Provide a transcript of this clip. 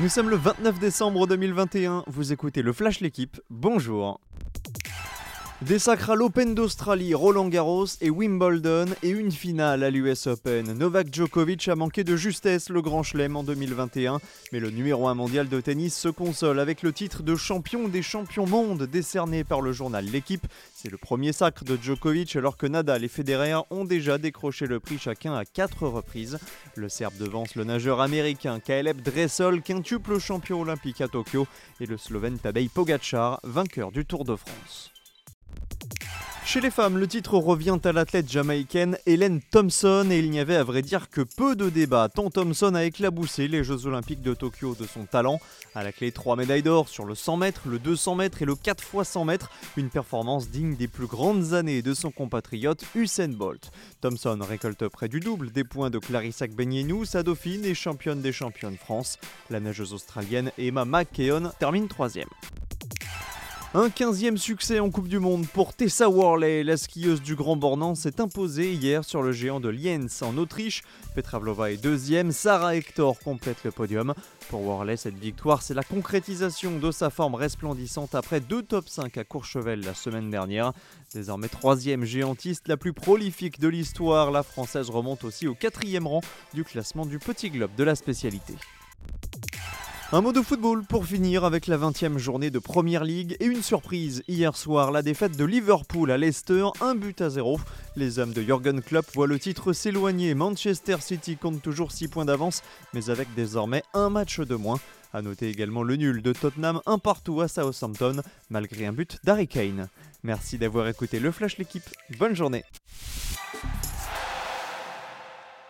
Nous sommes le 29 décembre 2021, vous écoutez le Flash L'équipe, bonjour des sacres à l'Open d'Australie, Roland Garros et Wimbledon et une finale à l'US Open. Novak Djokovic a manqué de justesse le Grand Chelem en 2021, mais le numéro 1 mondial de tennis se console avec le titre de champion des champions monde décerné par le journal L'équipe. C'est le premier sacre de Djokovic alors que Nadal et Federer ont déjà décroché le prix chacun à 4 reprises. Le Serbe devance le nageur américain Kaleb Dressel, quintuple champion olympique à Tokyo, et le Slovène Tadej Pogacar, vainqueur du Tour de France. Chez les femmes, le titre revient à l'athlète jamaïcaine Hélène Thompson et il n'y avait à vrai dire que peu de débats tant Thompson a éclaboussé les Jeux Olympiques de Tokyo de son talent. À la clé, trois médailles d'or sur le 100 mètres, le 200 mètres et le 4 x 100 mètres, une performance digne des plus grandes années de son compatriote Usain Bolt. Thompson récolte près du double des points de Clarissa Gbenienou, sa dauphine et championne des championnes France. La nageuse australienne Emma McKeon termine troisième. Un 15e succès en Coupe du Monde pour Tessa Worley. La skieuse du Grand Bornand s'est imposée hier sur le géant de Lienz en Autriche. Petra Vlova est deuxième, Sarah Hector complète le podium. Pour Worley, cette victoire, c'est la concrétisation de sa forme resplendissante après deux top 5 à Courchevel la semaine dernière. Désormais troisième géantiste la plus prolifique de l'histoire, la Française remonte aussi au quatrième rang du classement du Petit Globe de la spécialité. Un mot de football pour finir avec la 20e journée de Première League et une surprise hier soir, la défaite de Liverpool à Leicester, un but à zéro. Les hommes de Jürgen Klopp voient le titre s'éloigner. Manchester City compte toujours 6 points d'avance, mais avec désormais un match de moins. A noter également le nul de Tottenham, un partout à Southampton, malgré un but d'Harry Kane. Merci d'avoir écouté le Flash l'équipe. Bonne journée.